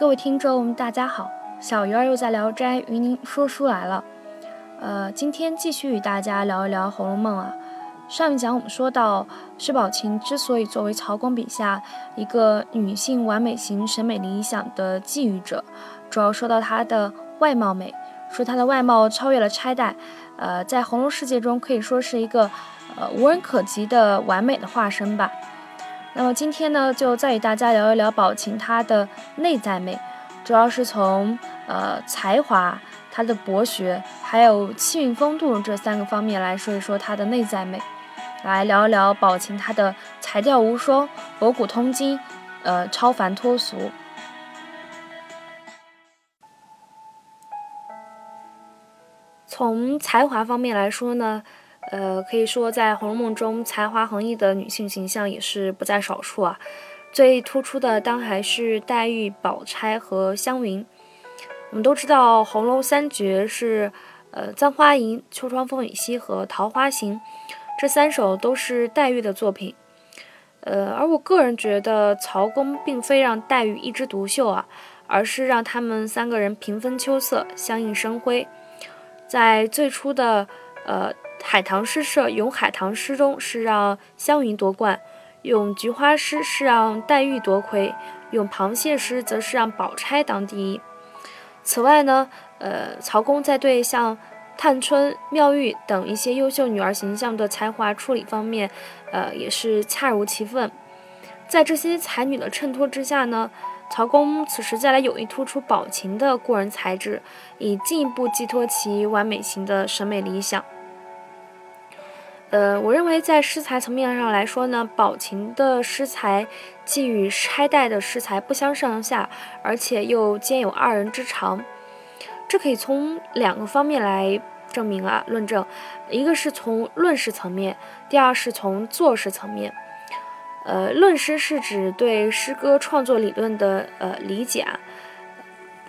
各位听众，大家好，小鱼儿又在《聊斋》与您说书来了。呃，今天继续与大家聊一聊《红楼梦》啊。上一讲我们说到，薛宝琴之所以作为曹公笔下一个女性完美型审美理想的觊觎者，主要说到她的外貌美，说她的外貌超越了钗黛，呃，在红楼世界中可以说是一个呃无人可及的完美的化身吧。那么今天呢，就再与大家聊一聊宝琴她的内在美，主要是从呃才华、她的博学，还有气韵风度这三个方面来说一说她的内在美。来聊一聊宝琴她的才调无双、博古通今，呃，超凡脱俗。从才华方面来说呢，呃，可以说在《红楼梦》中才华横溢的女性形象也是不在少数啊。最突出的当还是黛玉、宝钗和湘云。我们都知道，红楼三绝是呃《簪花吟》《秋窗风雨夕》和《桃花行》。这三首都是黛玉的作品，呃，而我个人觉得曹公并非让黛玉一枝独秀啊，而是让他们三个人平分秋色，相映生辉。在最初的呃海棠诗社咏海棠诗中，是让湘云夺冠；咏菊花诗是让黛玉夺魁；咏螃蟹诗则是让宝钗当第一。此外呢，呃，曹公在对像探春、妙玉等一些优秀女儿形象的才华处理方面，呃，也是恰如其分。在这些才女的衬托之下呢，曹公此时再来有意突出宝琴的过人才智，以进一步寄托其完美型的审美理想。呃，我认为在诗才层面上来说呢，宝琴的诗才既与钗黛的诗才不相上下，而且又兼有二人之长。这可以从两个方面来证明啊，论证，一个是从论诗层面，第二是从作诗层面。呃，论诗是指对诗歌创作理论的呃理解啊。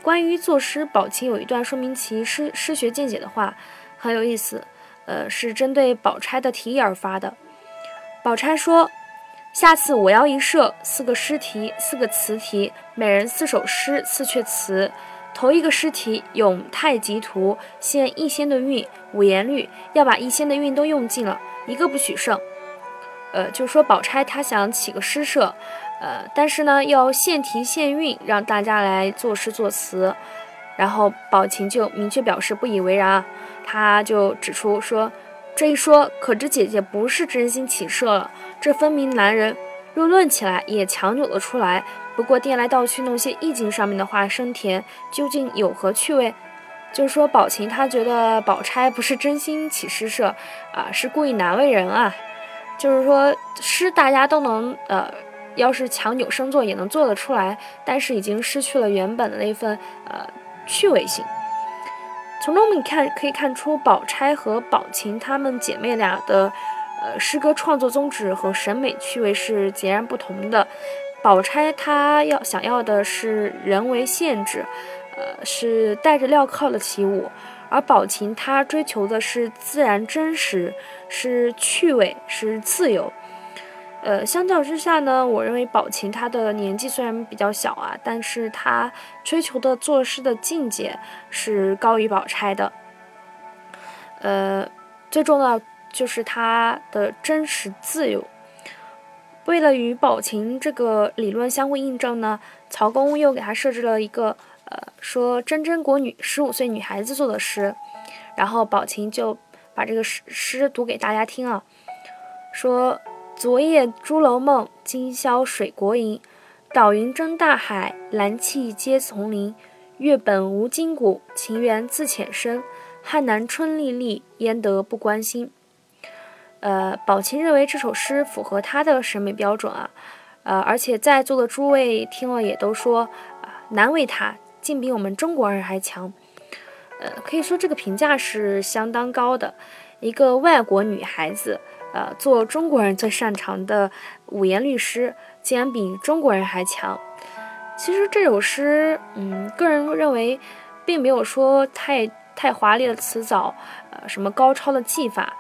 关于作诗，宝琴有一段说明其诗诗学见解的话，很有意思。呃，是针对宝钗的题意而发的。宝钗说：“下次我要一设，四个诗题，四个词题，每人四首诗，四阙词。”头一个诗题《咏太极图》，现一仙的韵，五言律，要把一仙的韵都用尽了，一个不许剩。呃，就说宝钗她想起个诗社，呃，但是呢要现题现韵，让大家来作诗作词。然后宝琴就明确表示不以为然啊，他就指出说，这一说可知姐姐不是真心起社了，这分明男人。若论起来也强扭得出来。不过颠来倒去弄些意境上面的话，生甜究竟有何趣味？就是说，宝琴她觉得宝钗不是真心起诗社啊，是故意难为人啊。就是说，诗大家都能呃，要是强扭生做也能做得出来，但是已经失去了原本的那份呃趣味性。从中我们看可以看出，宝钗和宝琴她们姐妹俩的呃诗歌创作宗旨和审美趣味是截然不同的。宝钗她要想要的是人为限制，呃，是带着镣铐的起舞；而宝琴她追求的是自然真实，是趣味，是自由。呃，相较之下呢，我认为宝琴她的年纪虽然比较小啊，但是她追求的作诗的境界是高于宝钗的。呃，最重要就是她的真实自由。为了与宝琴这个理论相互印证呢，曹公又给她设置了一个，呃，说真真国女十五岁女孩子做的诗，然后宝琴就把这个诗诗读给大家听啊，说昨夜朱楼梦，今宵水国营，岛云争大海，蓝气接丛林，月本无筋骨，情缘自浅深，汉南春丽丽，焉得不关心。呃，宝琴认为这首诗符合他的审美标准啊，呃，而且在座的诸位听了也都说啊，难为他，竟比我们中国人还强。呃，可以说这个评价是相当高的。一个外国女孩子，呃，做中国人最擅长的五言律诗，竟然比中国人还强。其实这首诗，嗯，个人认为，并没有说太太华丽的词藻，呃，什么高超的技法。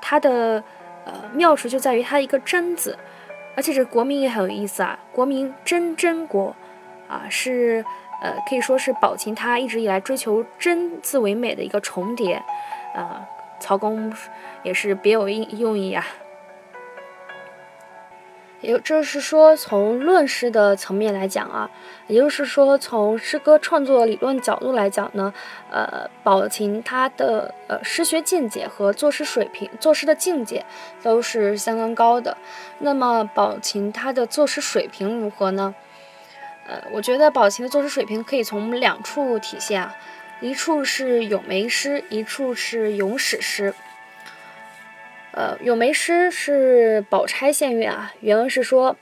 它的呃妙处就在于它一个“真”字，而且这国名也很有意思啊，国名真真国，啊是呃，可以说是宝琴他一直以来追求真字为美的一个重叠，呃，曹公也是别有用用意啊。也就是说，从论诗的层面来讲啊，也就是说，从诗歌创作理论角度来讲呢，呃，宝琴他的呃诗学见解和作诗水平、作诗的境界都是相当高的。那么，宝琴他的作诗水平如何呢？呃，我觉得宝琴的作诗水平可以从两处体现啊，一处是咏梅诗，一处是咏史诗。呃，咏梅诗是宝钗献韵啊。原文是说，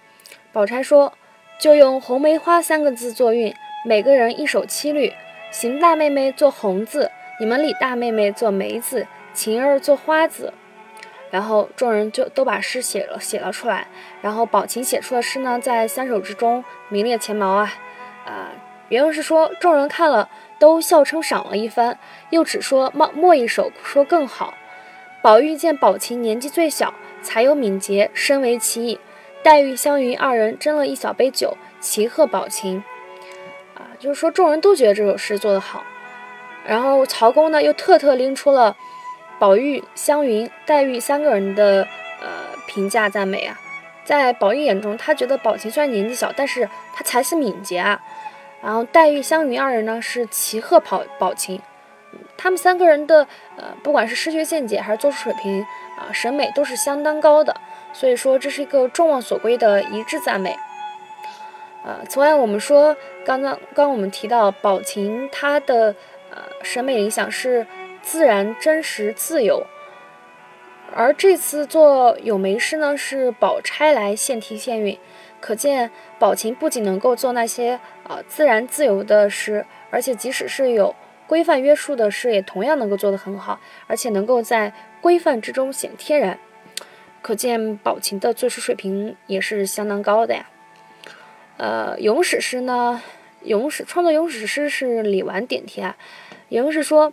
宝钗说：“就用红梅花三个字作韵，每个人一首七律。邢大妹妹做红字，你们李大妹妹做梅字，晴儿做花字。”然后众人就都把诗写了写了出来。然后宝琴写出的诗呢，在三首之中名列前茅啊。啊，原文是说，众人看了都笑称赏了一番，又只说末末一首说更好。宝玉见宝琴年纪最小，才有敏捷，深为其意。黛玉、湘云二人斟了一小杯酒，齐贺宝琴。啊，就是说众人都觉得这首诗做得好。然后曹公呢，又特特拎出了宝玉、湘云、黛玉三个人的呃评价赞美啊。在宝玉眼中，他觉得宝琴虽然年纪小，但是他才思敏捷啊。然后黛玉、湘云二人呢，是齐贺跑宝琴。他们三个人的呃，不管是诗学见解还是作诗水平啊，审美都是相当高的，所以说这是一个众望所归的一致赞美。呃，此外我们说，刚刚刚我们提到宝琴，它的呃审美理想是自然、真实、自由，而这次做咏梅诗呢，是宝钗来献题献韵，可见宝琴不仅能够做那些啊自然自由的诗，而且即使是有。规范约束的诗也同样能够做得很好，而且能够在规范之中显天然，可见宝琴的作诗水平也是相当高的呀。呃，咏史诗呢，咏史创作咏史诗是李纨点题啊。咏史说：“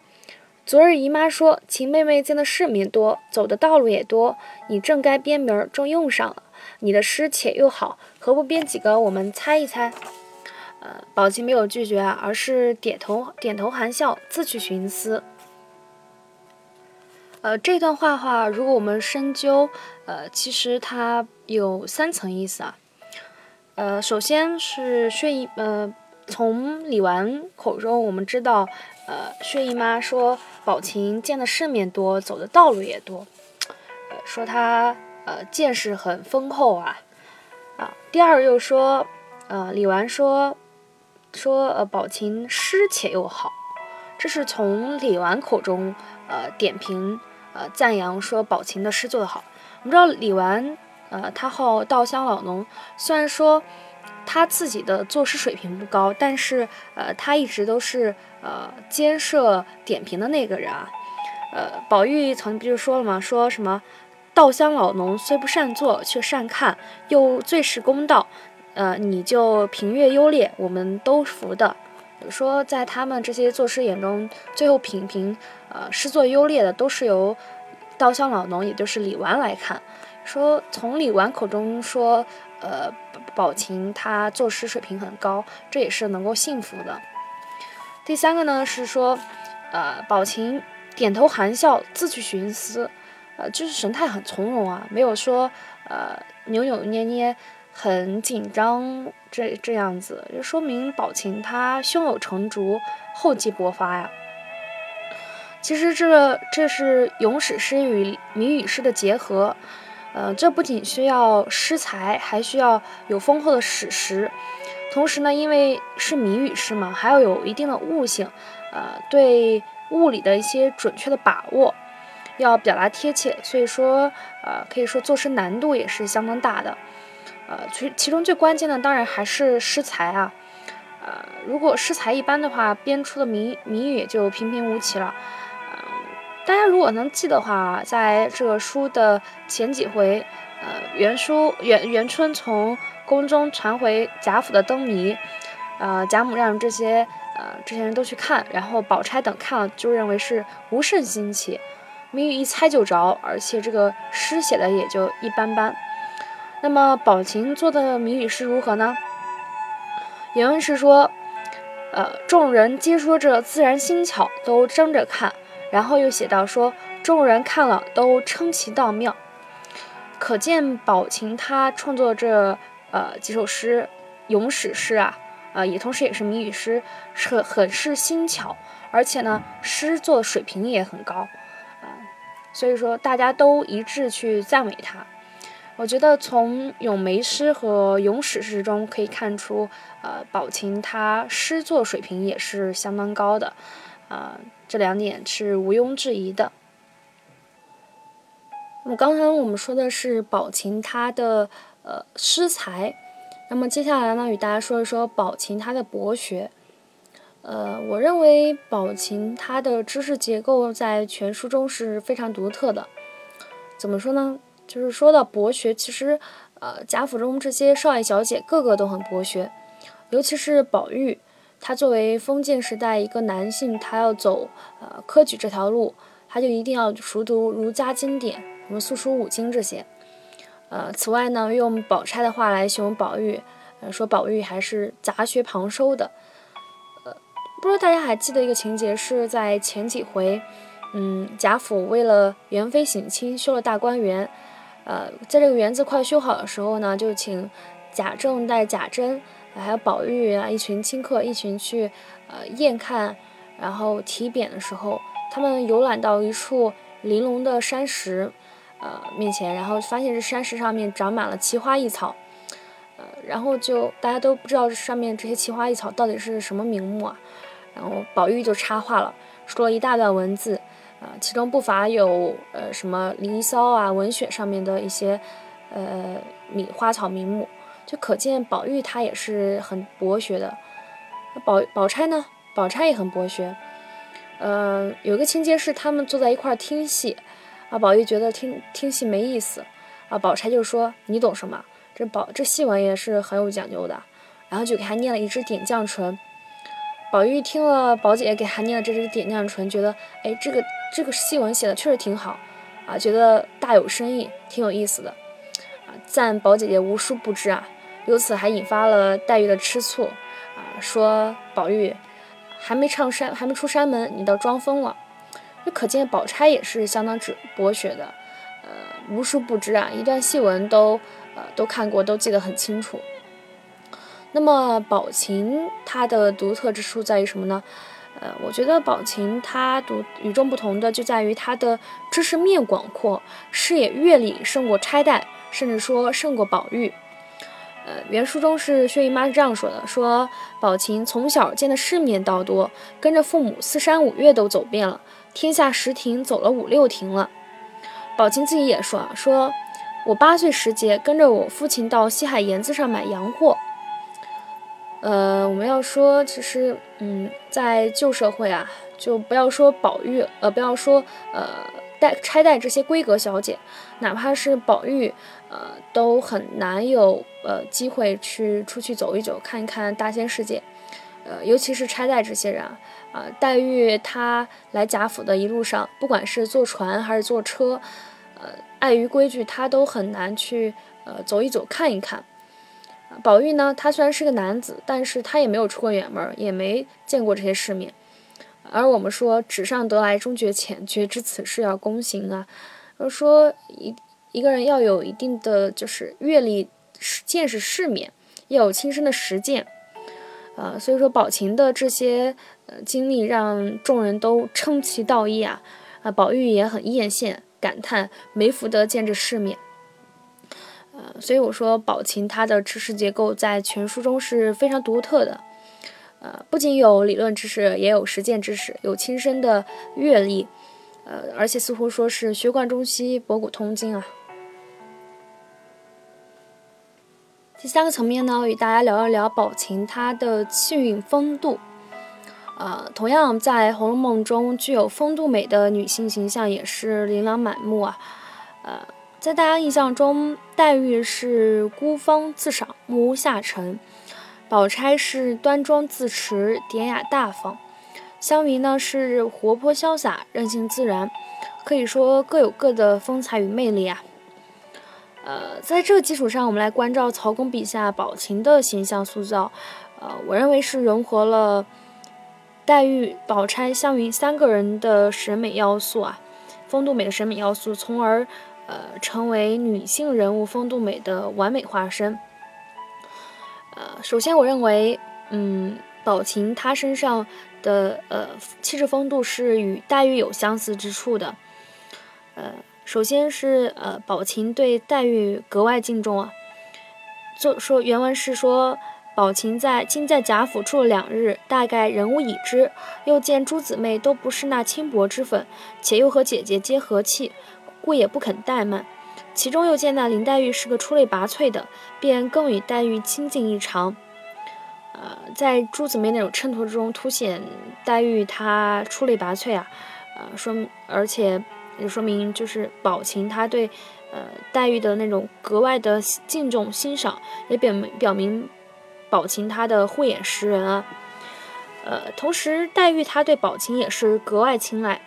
昨日姨妈说，秦妹妹见的世面多，走的道路也多，你正该编名儿，正用上了。你的诗且又好，何不编几个，我们猜一猜？”呃，宝琴没有拒绝，而是点头点头含笑，自去寻思。呃，这段话话，如果我们深究，呃，其实它有三层意思啊。呃，首先是薛姨，呃，从李纨口中我们知道，呃，薛姨妈说宝琴见的世面多，走的道路也多，呃，说她呃见识很丰厚啊。啊，第二又说，呃，李纨说。说呃，宝琴诗且又好，这是从李纨口中呃点评呃赞扬说宝琴的诗做得好。我们知道李纨呃他好稻香老农，虽然说他自己的作诗水平不高，但是呃他一直都是呃兼设点评的那个人啊。呃，宝玉曾经不就说了吗？说什么稻香老农虽不善作，却善看，又最是公道。呃，你就评阅优劣，我们都服的。说在他们这些作诗眼中，最后品评呃诗作优劣的都是由稻香老农，也就是李纨来看。说从李纨口中说，呃，宝琴他作诗水平很高，这也是能够信服的。第三个呢是说，呃，宝琴点头含笑，自去寻思，呃，就是神态很从容啊，没有说呃扭扭捏捏。很紧张，这这样子就说明宝琴她胸有成竹，厚积薄发呀。其实这这是咏史诗与谜语诗的结合，呃，这不仅需要诗才，还需要有丰厚的史实。同时呢，因为是谜语诗嘛，还要有一定的悟性，呃，对物理的一些准确的把握，要表达贴切，所以说，呃，可以说作诗难度也是相当大的。呃，其其中最关键的当然还是诗才啊，呃，如果诗才一般的话，编出的谜谜语也就平平无奇了。嗯，大家如果能记的话，在这个书的前几回，呃，元书元元春从宫中传回贾府的灯谜，呃，贾母让这些呃这些人都去看，然后宝钗等看了就认为是无甚新奇，谜语一猜就着，而且这个诗写的也就一般般。那么宝琴做的谜语诗如何呢？原文是说，呃，众人皆说这自然新巧，都争着看。然后又写到说，众人看了都称其道妙。可见宝琴他创作这呃几首诗，咏史诗啊，呃也同时也是谜语诗，是很是新巧，而且呢诗作水平也很高，所以说大家都一致去赞美他。我觉得从咏梅诗和咏史诗中可以看出，呃，宝琴他诗作水平也是相当高的，啊，这两点是毋庸置疑的。那么刚才我们说的是宝琴他的呃诗才，那么接下来呢，与大家说一说宝琴他的博学。呃，我认为宝琴他的知识结构在全书中是非常独特的。怎么说呢？就是说到博学，其实，呃，贾府中这些少爷小姐个个都很博学，尤其是宝玉，他作为封建时代一个男性，他要走呃科举这条路，他就一定要熟读儒家经典，什么素书五经这些。呃，此外呢，用宝钗的话来形容宝玉，呃，说宝玉还是杂学旁收的。不知道大家还记得一个情节，是在前几回，嗯，贾府为了元妃省亲，修了大观园。呃，在这个园子快修好的时候呢，就请贾政带贾珍，还有宝玉啊一群亲客一群去呃验看，然后提匾的时候，他们游览到一处玲珑的山石呃面前，然后发现这山石上面长满了奇花异草，呃，然后就大家都不知道这上面这些奇花异草到底是什么名目啊，然后宝玉就插话了，说了一大段文字。啊，其中不乏有呃什么《离骚》啊、文选上面的一些呃米花草名目，就可见宝玉他也是很博学的。宝宝钗呢，宝钗也很博学。嗯，有个情节是他们坐在一块儿听戏，啊，宝玉觉得听听戏没意思，啊，宝钗就说你懂什么？这宝这戏文也是很有讲究的，然后就给他念了一支点绛唇。宝玉听了宝姐给他念的这支点将唇，觉得哎这个。这个戏文写的确实挺好，啊，觉得大有深意，挺有意思的，啊，赞宝姐姐无书不知啊，由此还引发了黛玉的吃醋，啊，说宝玉还没唱山，还没出山门，你倒装疯了，就可见宝钗也是相当之博学的，呃，无书不知啊，一段戏文都呃都看过，都记得很清楚。那么宝琴它的独特之处在于什么呢？呃，我觉得宝琴她独与众不同的就在于她的知识面广阔，视野阅历胜过钗黛，甚至说胜过宝玉。呃，原书中是薛姨妈是这样说的：说宝琴从小见的世面倒多，跟着父母四山五岳都走遍了，天下十亭走了五六亭了。宝琴自己也说啊，说我八岁时节跟着我父亲到西海沿子上买洋货。呃，我们要说，其实，嗯，在旧社会啊，就不要说宝玉，呃，不要说呃带钗黛这些闺阁小姐，哪怕是宝玉，呃，都很难有呃机会去出去走一走，看一看大千世界。呃，尤其是钗黛这些人啊，啊，黛玉她来贾府的一路上，不管是坐船还是坐车，呃，碍于规矩，她都很难去呃走一走，看一看。宝玉呢，他虽然是个男子，但是他也没有出过远门，也没见过这些世面。而我们说“纸上得来终觉浅，绝知此事要躬行”啊，而说一一个人要有一定的就是阅历、见识世面，要有亲身的实践。啊，所以说宝琴的这些经历，让众人都称其道义啊。啊，宝玉也很艳羡，感叹没福得见这世面。所以我说宝琴它的知识结构在全书中是非常独特的，呃，不仅有理论知识，也有实践知识，有亲身的阅历，呃，而且似乎说是学贯中西，博古通今啊。第三个层面呢，与大家聊一聊宝琴它的气韵风度，呃，同样在《红楼梦》中具有风度美的女性形象也是琳琅满目啊，呃。在大家印象中，黛玉是孤芳自赏、目无下尘；宝钗是端庄自持、典雅大方；湘云呢是活泼潇洒、任性自然，可以说各有各的风采与魅力啊。呃，在这个基础上，我们来关照曹公笔下宝琴的形象塑造。呃，我认为是融合了黛玉、宝钗、湘云三个人的审美要素啊，风度美的审美要素，从而呃成为女性人物风度美的完美化身。呃，首先我认为，嗯，宝琴她身上的呃气质风度是与黛玉有相似之处的。呃，首先是呃宝琴对黛玉格外敬重啊，就说原文是说。宝琴在今在贾府住了两日，大概人无已知。又见诸姊妹都不是那轻薄之粉，且又和姐姐皆和气，故也不肯怠慢。其中又见那林黛玉是个出类拔萃的，便更与黛玉亲近异常。呃，在朱姊妹那种衬托之中，凸显黛玉她出类拔萃啊。呃，说而且也说明就是宝琴她对呃黛玉的那种格外的敬重欣赏，也表明表明。宝琴她的慧眼识人啊，呃，同时黛玉她对宝琴也是格外青睐。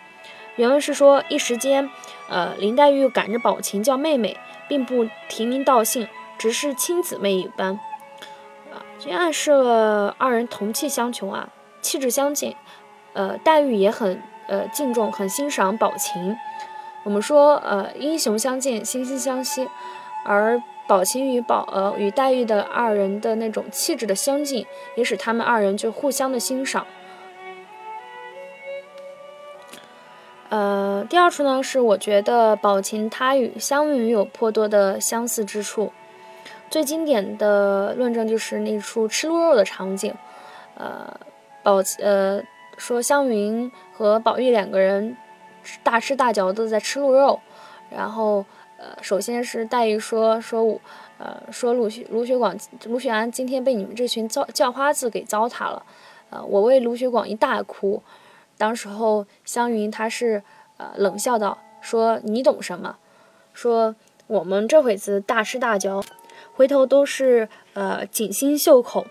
原文是说，一时间，呃，林黛玉赶着宝琴叫妹妹，并不提名道姓，只是亲姊妹一般，啊，这暗示了二人同气相求啊，气质相近。呃，黛玉也很呃敬重、很欣赏宝琴。我们说，呃，英雄相见，惺惺相惜，而。宝琴与宝呃与黛玉的二人的那种气质的相近，也使他们二人就互相的欣赏。呃，第二处呢是我觉得宝琴她与湘云有颇多的相似之处。最经典的论证就是那处吃鹿肉的场景。呃，宝呃说湘云和宝玉两个人大吃大嚼的在吃鹿肉，然后。呃，首先是黛玉说说我，呃，说卢雪卢雪广卢雪安今天被你们这群叫叫花子给糟蹋了，呃，我为卢雪广一大哭。当时候湘云她是呃冷笑道，说你懂什么？说我们这会子大吃大嚼，回头都是呃锦心绣口，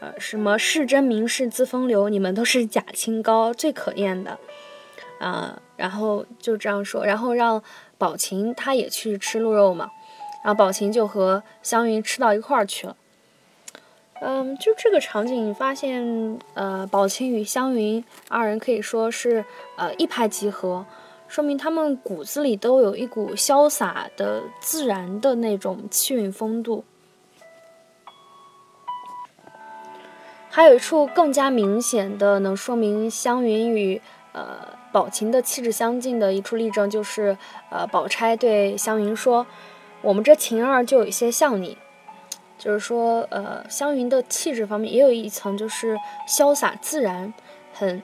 呃什么世真名士自风流，你们都是假清高，最可厌的。啊，然后就这样说，然后让。宝琴她也去吃鹿肉嘛，然后宝琴就和湘云吃到一块儿去了。嗯，就这个场景，发现呃，宝琴与湘云二人可以说是呃一拍即合，说明他们骨子里都有一股潇洒的自然的那种气韵风度。还有一处更加明显的能说明湘云与呃。宝琴的气质相近的一处例证就是，呃，宝钗对湘云说：“我们这晴儿就有些像你。”就是说，呃，湘云的气质方面也有一层，就是潇洒自然，很，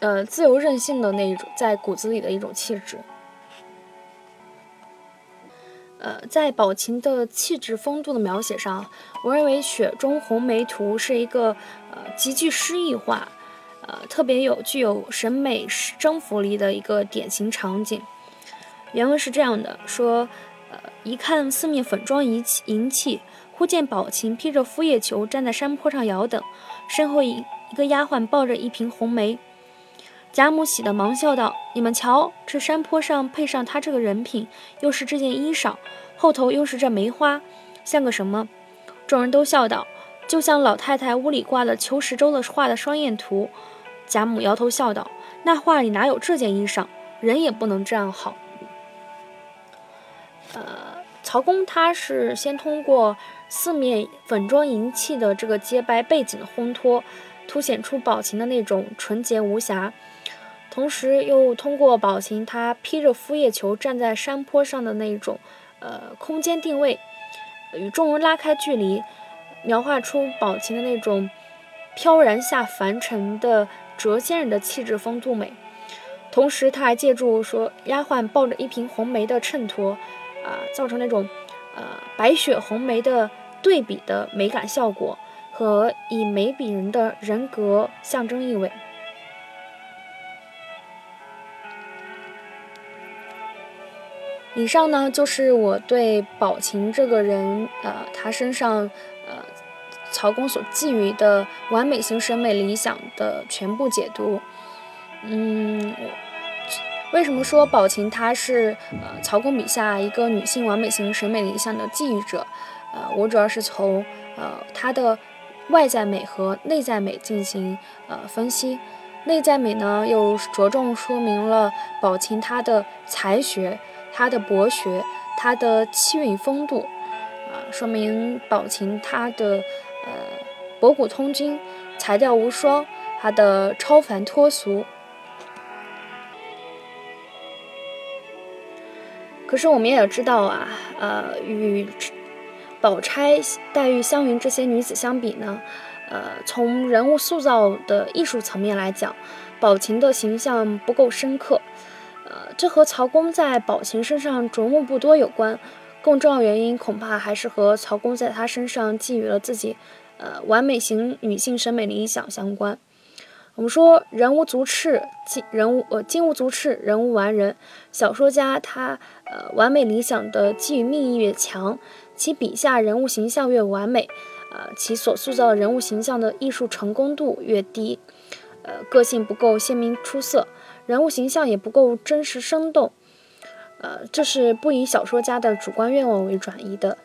呃，自由任性的那一种，在骨子里的一种气质。呃，在宝琴的气质风度的描写上，我认为《雪中红梅图》是一个呃极具诗意化。呃，特别有具有审美征服力的一个典型场景。原文是这样的：说，呃，一看四面粉妆银，银器，忽见宝琴披着敷叶裘站在山坡上摇等，身后一一个丫鬟抱着一瓶红梅。贾母喜得忙笑道：“你们瞧，这山坡上配上他这个人品，又是这件衣裳，后头又是这梅花，像个什么？”众人都笑道：“就像老太太屋里挂的裘十洲的画的双燕图。”贾母摇头笑道：“那画里哪有这件衣裳？人也不能这样好。”呃，曹公他是先通过四面粉妆银器的这个洁白背景的烘托，凸显出宝琴的那种纯洁无瑕，同时又通过宝琴她披着敷叶裘站在山坡上的那种呃空间定位，与众人拉开距离，描画出宝琴的那种飘然下凡尘的。谪仙人的气质风度美，同时他还借助说丫鬟抱着一瓶红梅的衬托，啊，造成那种呃白雪红梅的对比的美感效果，和以美比人的人格象征意味。以上呢就是我对宝琴这个人，呃，他身上。呃曹公所寄予的完美型审美理想的全部解读。嗯，为什么说宝琴她是呃曹公笔下一个女性完美型审美理想的寄予者？呃，我主要是从呃她的外在美和内在美进行呃分析。内在美呢，又着重说明了宝琴她的才学、她的博学、她的气韵风度，啊，说明宝琴她的呃博古通今、才调无双，她的超凡脱俗。可是我们也知道啊，呃，与宝钗、黛玉、湘云这些女子相比呢。呃，从人物塑造的艺术层面来讲，宝琴的形象不够深刻。呃，这和曹公在宝琴身上着墨不多有关。更重要原因恐怕还是和曹公在她身上寄予了自己呃完美型女性审美理想相关。我们说人无足赤，金人无呃金无足赤，人无完人。小说家他呃完美理想的寄予命意越强，其笔下人物形象越完美。呃，其所塑造的人物形象的艺术成功度越低，呃，个性不够鲜明出色，人物形象也不够真实生动，呃，这是不以小说家的主观愿望为转移的，